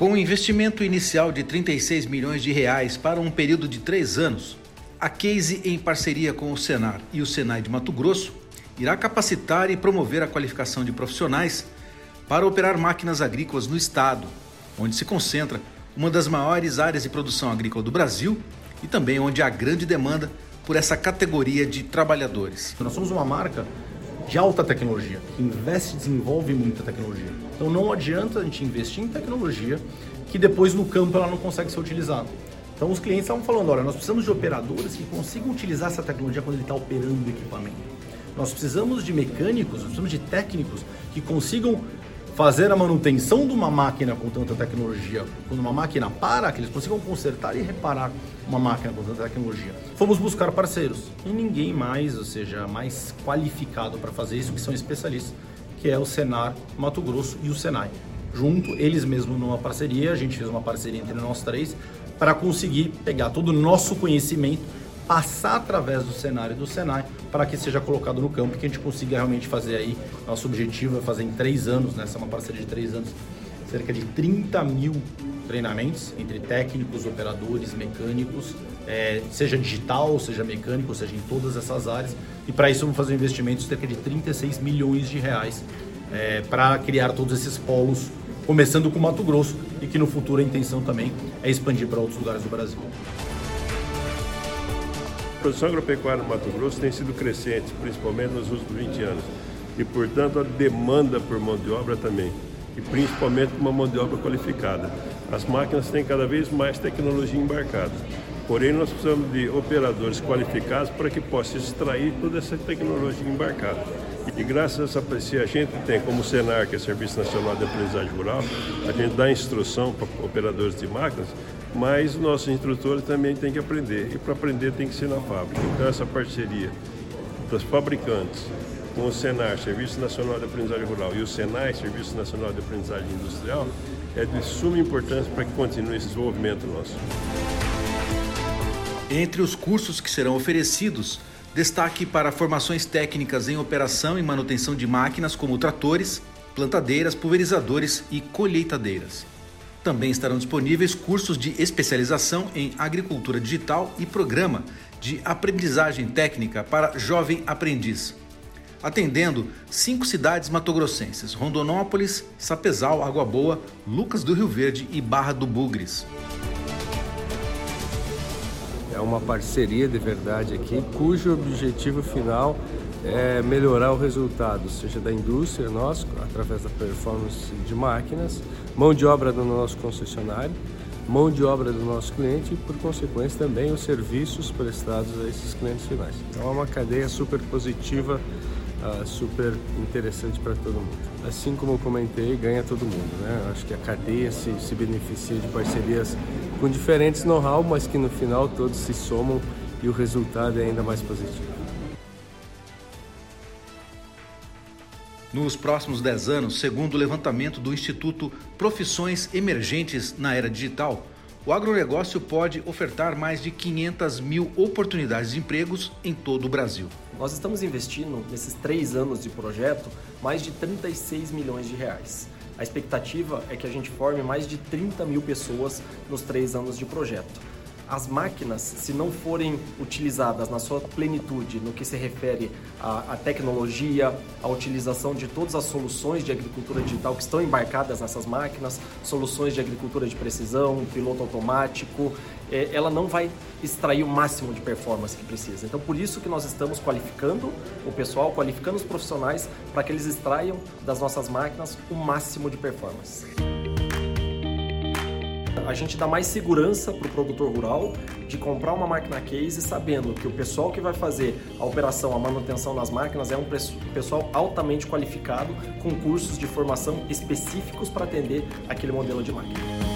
Com um investimento inicial de 36 milhões de reais para um período de três anos, a Case, em parceria com o Senar e o Senai de Mato Grosso, irá capacitar e promover a qualificação de profissionais para operar máquinas agrícolas no estado, onde se concentra uma das maiores áreas de produção agrícola do Brasil e também onde há grande demanda por essa categoria de trabalhadores. Nós somos uma marca de alta tecnologia, que investe e desenvolve muita tecnologia. Então não adianta a gente investir em tecnologia que depois no campo ela não consegue ser utilizada. Então os clientes estavam falando, olha, nós precisamos de operadores que consigam utilizar essa tecnologia quando ele está operando o equipamento. Nós precisamos de mecânicos, nós precisamos de técnicos que consigam fazer a manutenção de uma máquina com tanta tecnologia, quando uma máquina para, que eles consigam consertar e reparar uma máquina com tanta tecnologia. Fomos buscar parceiros e ninguém mais, ou seja, mais qualificado para fazer isso que são especialistas, que é o Senar Mato Grosso e o Senai. Junto, eles mesmos numa parceria, a gente fez uma parceria entre nós três para conseguir pegar todo o nosso conhecimento passar através do cenário do Senai para que seja colocado no campo que a gente consiga realmente fazer aí. Nosso objetivo é fazer em três anos, né? essa é uma parceria de três anos, cerca de 30 mil treinamentos entre técnicos, operadores, mecânicos, é, seja digital, seja mecânico, seja em todas essas áreas. E para isso vamos fazer um investimento de cerca de 36 milhões de reais é, para criar todos esses polos, começando com Mato Grosso e que no futuro a intenção também é expandir para outros lugares do Brasil. A produção agropecuária no Mato Grosso tem sido crescente, principalmente nos últimos 20 anos. E, portanto, a demanda por mão de obra também. E principalmente uma mão de obra qualificada. As máquinas têm cada vez mais tecnologia embarcada. Porém, nós precisamos de operadores qualificados para que possam extrair toda essa tecnologia embarcada. E graças a essa parceria, a gente tem como Senar, que é Serviço Nacional de Aprendizagem Rural, a gente dá instrução para operadores de máquinas mas os nossos instrutores também têm que aprender, e para aprender tem que ser na fábrica. Então, essa parceria dos fabricantes com o Senar, Serviço Nacional de Aprendizagem Rural, e o Senai, Serviço Nacional de Aprendizagem Industrial, é de suma importância para que continue esse desenvolvimento nosso. Entre os cursos que serão oferecidos, destaque para formações técnicas em operação e manutenção de máquinas como tratores, plantadeiras, pulverizadores e colheitadeiras. Também estarão disponíveis cursos de especialização em agricultura digital e programa de aprendizagem técnica para jovem aprendiz, atendendo cinco cidades matogrossenses: Rondonópolis, Sapezal, Água Boa, Lucas do Rio Verde e Barra do Bugres. É uma parceria de verdade aqui, cujo objetivo final é melhorar o resultado, seja da indústria nossa, através da performance de máquinas, mão de obra do nosso concessionário, mão de obra do nosso cliente e, por consequência, também os serviços prestados a esses clientes finais. Então é uma cadeia super positiva, uh, super interessante para todo mundo. Assim como eu comentei, ganha todo mundo. Né? Acho que a cadeia se, se beneficia de parcerias com diferentes know-how, mas que no final todos se somam e o resultado é ainda mais positivo. Nos próximos 10 anos, segundo o levantamento do Instituto Profissões Emergentes na Era Digital, o agronegócio pode ofertar mais de 500 mil oportunidades de empregos em todo o Brasil. Nós estamos investindo, nesses três anos de projeto, mais de 36 milhões de reais. A expectativa é que a gente forme mais de 30 mil pessoas nos três anos de projeto as máquinas, se não forem utilizadas na sua plenitude, no que se refere à, à, tecnologia, à utilização de todas as soluções de agricultura digital que estão embarcadas nessas máquinas, soluções de agricultura de precisão, piloto automático, é, ela não vai extrair o máximo de performance que precisa. Então, por isso que nós estamos qualificando o pessoal, qualificando os profissionais para que eles extraiam das nossas máquinas o máximo de performance a gente dá mais segurança para o produtor rural de comprar uma máquina case sabendo que o pessoal que vai fazer a operação, a manutenção das máquinas é um pessoal altamente qualificado com cursos de formação específicos para atender aquele modelo de máquina.